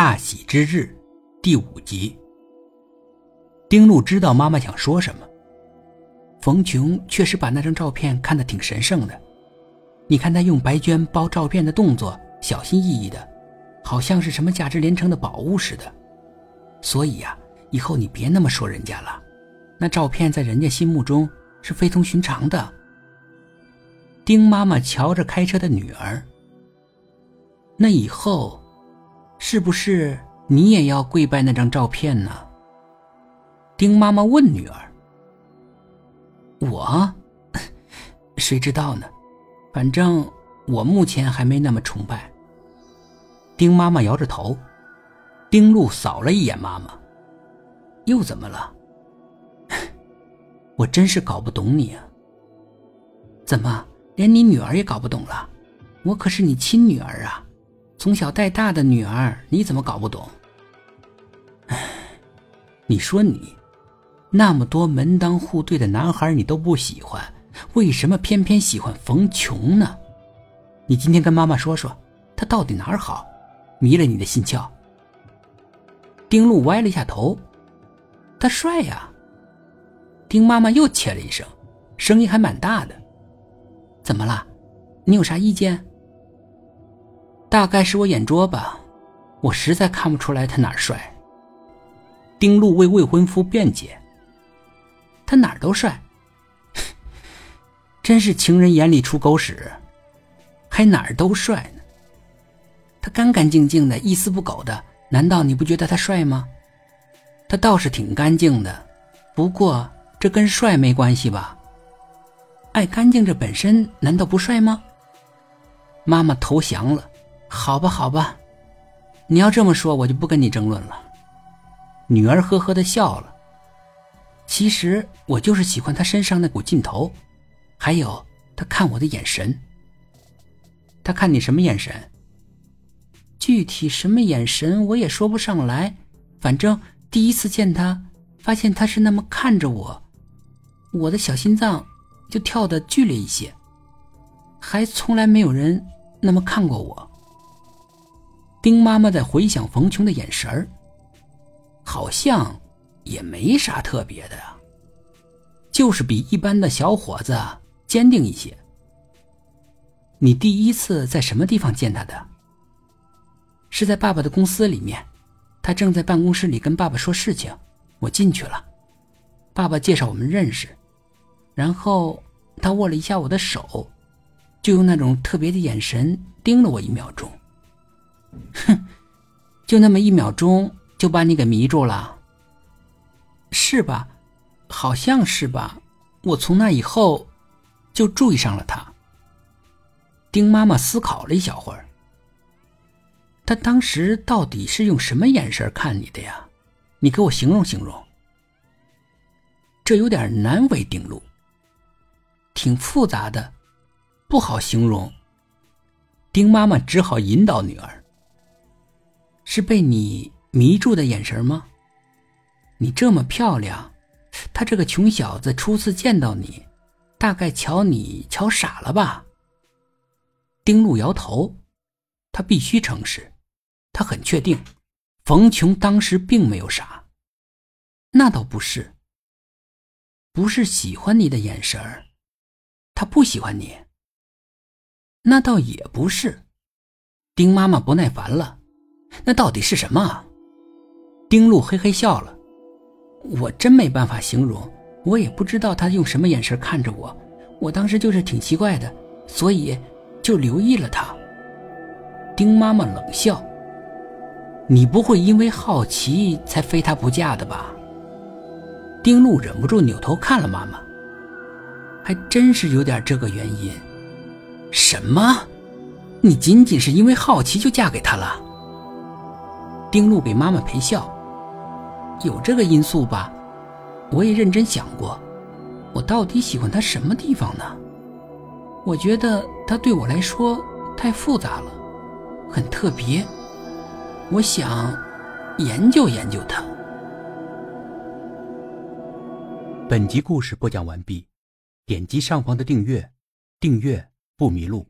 大喜之日，第五集。丁路知道妈妈想说什么。冯琼确实把那张照片看得挺神圣的，你看他用白绢包照片的动作，小心翼翼的，好像是什么价值连城的宝物似的。所以呀，以后你别那么说人家了，那照片在人家心目中是非同寻常的。丁妈妈瞧着开车的女儿，那以后。是不是你也要跪拜那张照片呢？丁妈妈问女儿。我，谁知道呢？反正我目前还没那么崇拜。丁妈妈摇着头。丁路扫了一眼妈妈，又怎么了？我真是搞不懂你啊！怎么连你女儿也搞不懂了？我可是你亲女儿啊！从小带大的女儿，你怎么搞不懂？唉，你说你那么多门当户对的男孩，你都不喜欢，为什么偏偏喜欢冯琼呢？你今天跟妈妈说说，他到底哪儿好，迷了你的心窍？丁路歪了一下头，他帅呀。丁妈妈又切了一声，声音还蛮大的。怎么了？你有啥意见？大概是我眼拙吧，我实在看不出来他哪儿帅。丁路为未婚夫辩解：“他哪儿都帅，真是情人眼里出狗屎，还哪儿都帅呢？他干干净净的，一丝不苟的，难道你不觉得他帅吗？他倒是挺干净的，不过这跟帅没关系吧？爱干净这本身难道不帅吗？”妈妈投降了。好吧，好吧，你要这么说，我就不跟你争论了。女儿呵呵的笑了。其实我就是喜欢他身上那股劲头，还有他看我的眼神。他看你什么眼神？具体什么眼神我也说不上来。反正第一次见他，发现他是那么看着我，我的小心脏就跳得剧烈一些。还从来没有人那么看过我。丁妈妈在回想冯琼的眼神儿，好像也没啥特别的呀，就是比一般的小伙子坚定一些。你第一次在什么地方见他的？是在爸爸的公司里面，他正在办公室里跟爸爸说事情，我进去了，爸爸介绍我们认识，然后他握了一下我的手，就用那种特别的眼神盯了我一秒钟。哼，就那么一秒钟就把你给迷住了，是吧？好像是吧。我从那以后就注意上了他。丁妈妈思考了一小会儿，他当时到底是用什么眼神看你的呀？你给我形容形容。这有点难为丁路，挺复杂的，不好形容。丁妈妈只好引导女儿。是被你迷住的眼神吗？你这么漂亮，他这个穷小子初次见到你，大概瞧你瞧傻了吧？丁路摇头，他必须诚实，他很确定，冯琼当时并没有傻。那倒不是，不是喜欢你的眼神他不喜欢你。那倒也不是，丁妈妈不耐烦了。那到底是什么？丁路嘿嘿笑了。我真没办法形容，我也不知道他用什么眼神看着我。我当时就是挺奇怪的，所以就留意了他。丁妈妈冷笑：“你不会因为好奇才非他不嫁的吧？”丁路忍不住扭头看了妈妈，还真是有点这个原因。什么？你仅仅是因为好奇就嫁给他了？丁路给妈妈陪笑，有这个因素吧？我也认真想过，我到底喜欢他什么地方呢？我觉得他对我来说太复杂了，很特别。我想研究研究他。本集故事播讲完毕，点击上方的订阅，订阅不迷路。